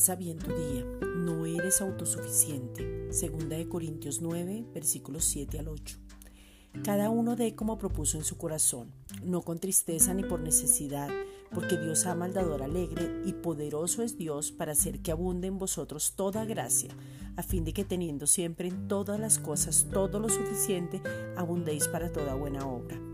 Comienza bien tu día. No eres autosuficiente. Segunda de Corintios 9, versículos 7 al 8. Cada uno dé como propuso en su corazón, no con tristeza ni por necesidad, porque Dios ama al dador alegre y poderoso es Dios para hacer que abunde en vosotros toda gracia, a fin de que teniendo siempre en todas las cosas todo lo suficiente, abundéis para toda buena obra.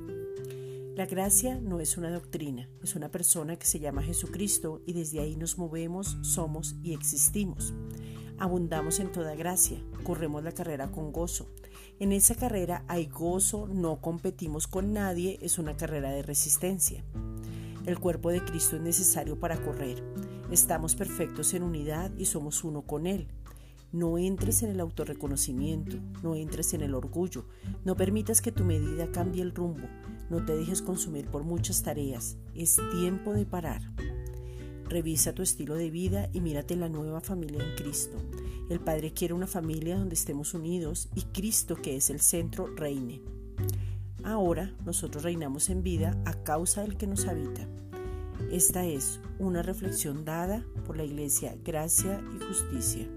La gracia no es una doctrina, es una persona que se llama Jesucristo y desde ahí nos movemos, somos y existimos. Abundamos en toda gracia, corremos la carrera con gozo. En esa carrera hay gozo, no competimos con nadie, es una carrera de resistencia. El cuerpo de Cristo es necesario para correr. Estamos perfectos en unidad y somos uno con Él. No entres en el autorreconocimiento, no entres en el orgullo, no permitas que tu medida cambie el rumbo, no te dejes consumir por muchas tareas, es tiempo de parar. Revisa tu estilo de vida y mírate la nueva familia en Cristo. El Padre quiere una familia donde estemos unidos y Cristo, que es el centro, reine. Ahora nosotros reinamos en vida a causa del que nos habita. Esta es una reflexión dada por la Iglesia Gracia y Justicia.